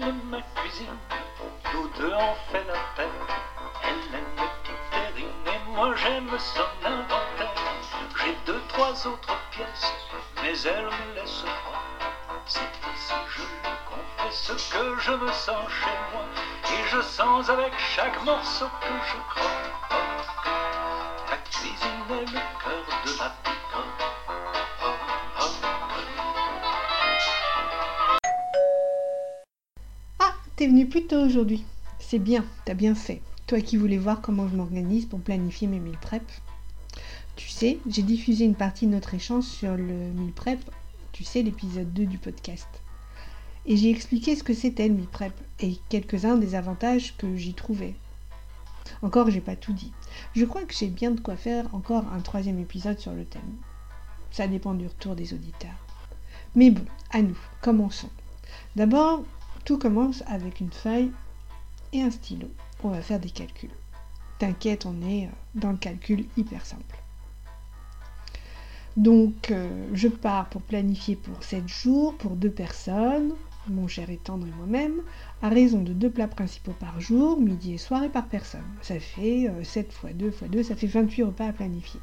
ma cuisine, nous deux on fait la paix. Elle aime les petites terrines et moi j'aime son inventaire. J'ai deux, trois autres pièces, mais elle me laisse froid. C'est ici, je le confesse, que je me sens chez moi. Et je sens avec chaque morceau que je crois. T'es venu plus tôt aujourd'hui. C'est bien, t'as bien fait. Toi qui voulais voir comment je m'organise pour planifier mes meal prep. Tu sais, j'ai diffusé une partie de notre échange sur le meal prep, tu sais, l'épisode 2 du podcast. Et j'ai expliqué ce que c'était le meal prep et quelques-uns des avantages que j'y trouvais. Encore, j'ai pas tout dit. Je crois que j'ai bien de quoi faire encore un troisième épisode sur le thème. Ça dépend du retour des auditeurs. Mais bon, à nous, commençons. D'abord, tout commence avec une feuille et un stylo. On va faire des calculs. T'inquiète, on est euh, dans le calcul hyper simple. Donc, euh, je pars pour planifier pour 7 jours, pour deux personnes, mon cher et tendre et moi-même, à raison de deux plats principaux par jour, midi et soir et par personne. Ça fait euh, 7 fois 2 fois 2, ça fait 28 repas à planifier.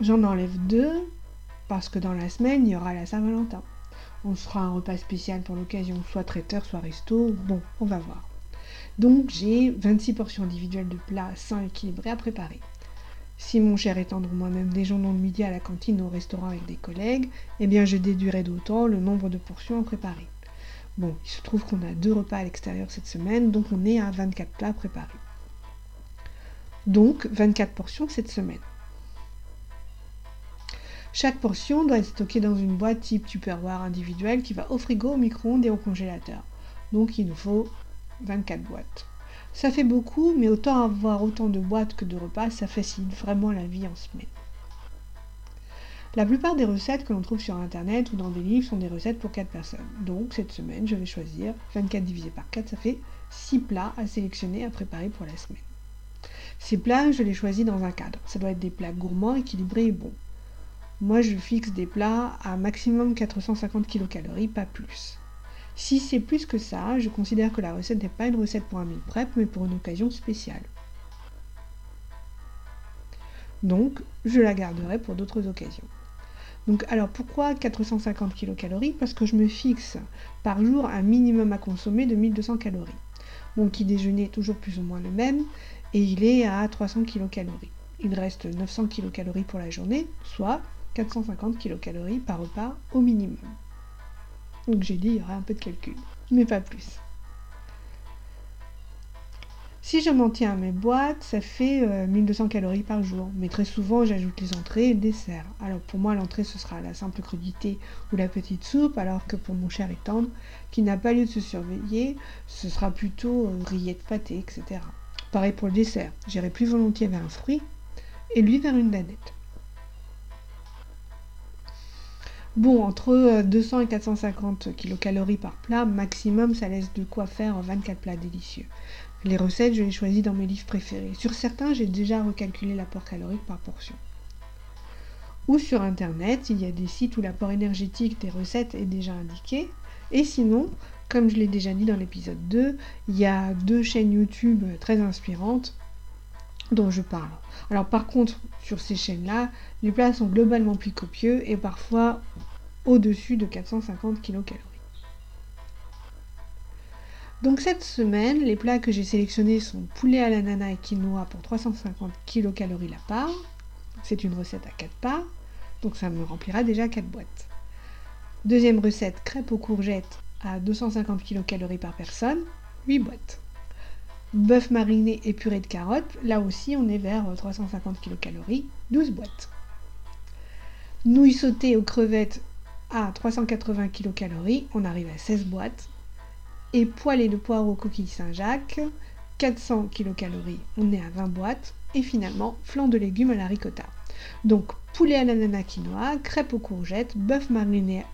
J'en enlève deux parce que dans la semaine, il y aura la Saint-Valentin. On fera un repas spécial pour l'occasion, soit traiteur, soit resto. Bon, on va voir. Donc j'ai 26 portions individuelles de plats sains équilibrés à préparer. Si mon cher est tendre moi-même déjeunons le midi à la cantine ou au restaurant avec des collègues, eh bien je déduirai d'autant le nombre de portions à préparer. Bon, il se trouve qu'on a deux repas à l'extérieur cette semaine, donc on est à 24 plats préparés. Donc 24 portions cette semaine. Chaque portion doit être stockée dans une boîte type Tupperware individuelle qui va au frigo, au micro-ondes et au congélateur. Donc il nous faut 24 boîtes. Ça fait beaucoup, mais autant avoir autant de boîtes que de repas, ça facilite vraiment la vie en semaine. La plupart des recettes que l'on trouve sur internet ou dans des livres sont des recettes pour 4 personnes. Donc cette semaine, je vais choisir 24 divisé par 4, ça fait 6 plats à sélectionner à préparer pour la semaine. Ces plats, je les choisis dans un cadre. Ça doit être des plats gourmands, équilibrés et bons. Moi, je fixe des plats à maximum 450 kcal, pas plus. Si c'est plus que ça, je considère que la recette n'est pas une recette pour un meal prep, mais pour une occasion spéciale. Donc, je la garderai pour d'autres occasions. Donc, alors pourquoi 450 kcal Parce que je me fixe par jour un minimum à consommer de 1200 calories. Mon petit déjeuner est toujours plus ou moins le même, et il est à 300 kcal. Il reste 900 kcal pour la journée, soit 450 kcal par repas au minimum. Donc j'ai dit il y aurait un peu de calcul, mais pas plus. Si je m'en tiens à mes boîtes, ça fait 1200 calories par jour. Mais très souvent, j'ajoute les entrées et le dessert. Alors pour moi, l'entrée, ce sera la simple crudité ou la petite soupe, alors que pour mon cher et tendre, qui n'a pas lieu de se surveiller, ce sera plutôt euh, rillettes pâté, etc. Pareil pour le dessert. J'irai plus volontiers vers un fruit et lui vers une danette. Bon, entre 200 et 450 kcal par plat, maximum, ça laisse de quoi faire 24 plats délicieux. Les recettes, je les choisis dans mes livres préférés. Sur certains, j'ai déjà recalculé l'apport calorique par portion. Ou sur internet, il y a des sites où l'apport énergétique des recettes est déjà indiqué. Et sinon, comme je l'ai déjà dit dans l'épisode 2, il y a deux chaînes YouTube très inspirantes dont je parle. Alors par contre, sur ces chaînes-là, les plats sont globalement plus copieux et parfois au-dessus de 450 kcal. Donc cette semaine, les plats que j'ai sélectionnés sont poulet à l'ananas et quinoa pour 350 kcal la part. C'est une recette à 4 parts, donc ça me remplira déjà 4 boîtes. Deuxième recette, crêpes aux courgettes à 250 kcal par personne, 8 boîtes. Bœuf mariné et purée de carottes, là aussi on est vers 350 kcal, 12 boîtes. Nouilles sautées aux crevettes à 380 kcal, on arrive à 16 boîtes. Et poêlée de poireaux coquilles Saint-Jacques, 400 kcal, on est à 20 boîtes. Et finalement, flan de légumes à la ricotta. Donc poulet à l'ananas quinoa, crêpes aux courgettes, bœuf mariné,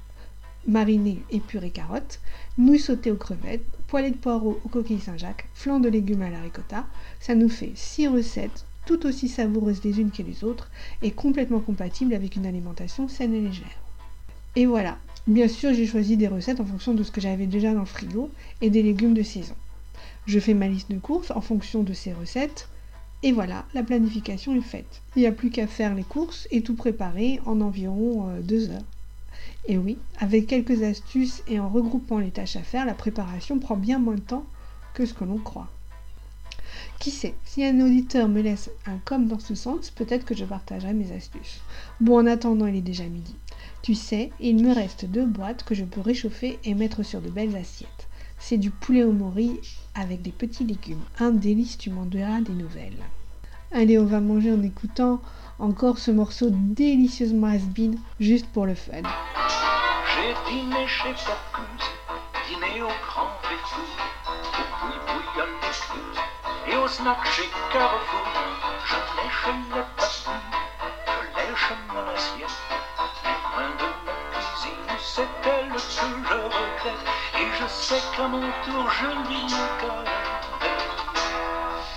mariné et purée carottes, nouilles sautées aux crevettes, poêlée de poireaux aux coquilles Saint-Jacques, flan de légumes à la ricotta. Ça nous fait 6 recettes tout aussi savoureuses les unes que les autres et complètement compatibles avec une alimentation saine et légère. Et voilà, Bien sûr, j'ai choisi des recettes en fonction de ce que j'avais déjà dans le frigo et des légumes de saison. Je fais ma liste de courses en fonction de ces recettes. Et voilà, la planification est faite. Il n'y a plus qu'à faire les courses et tout préparer en environ euh, deux heures. Et oui, avec quelques astuces et en regroupant les tâches à faire, la préparation prend bien moins de temps que ce que l'on croit. Qui sait, si un auditeur me laisse un com dans ce sens, peut-être que je partagerai mes astuces. Bon, en attendant, il est déjà midi. Tu sais, il me reste deux boîtes que je peux réchauffer et mettre sur de belles assiettes. C'est du poulet au mori avec des petits légumes. Un délice, tu m'en diras des nouvelles. Allez, on va manger en écoutant encore ce morceau délicieusement has juste pour le fun. J'ai dîné chez Bocuse, dîné au grand fou, au boui-boui à l'écluse, et au snack chez Carrefour. Je lèche le je lèche mon assiette, mais loin de ma cuisine, c'est elle que je regrette, et je sais qu'à mon tour je lui me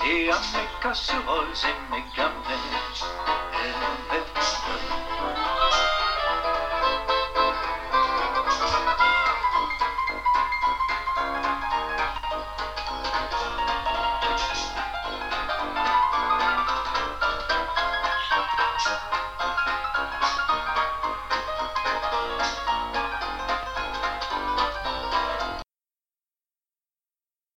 Et à mes casseroles et mes gamelles,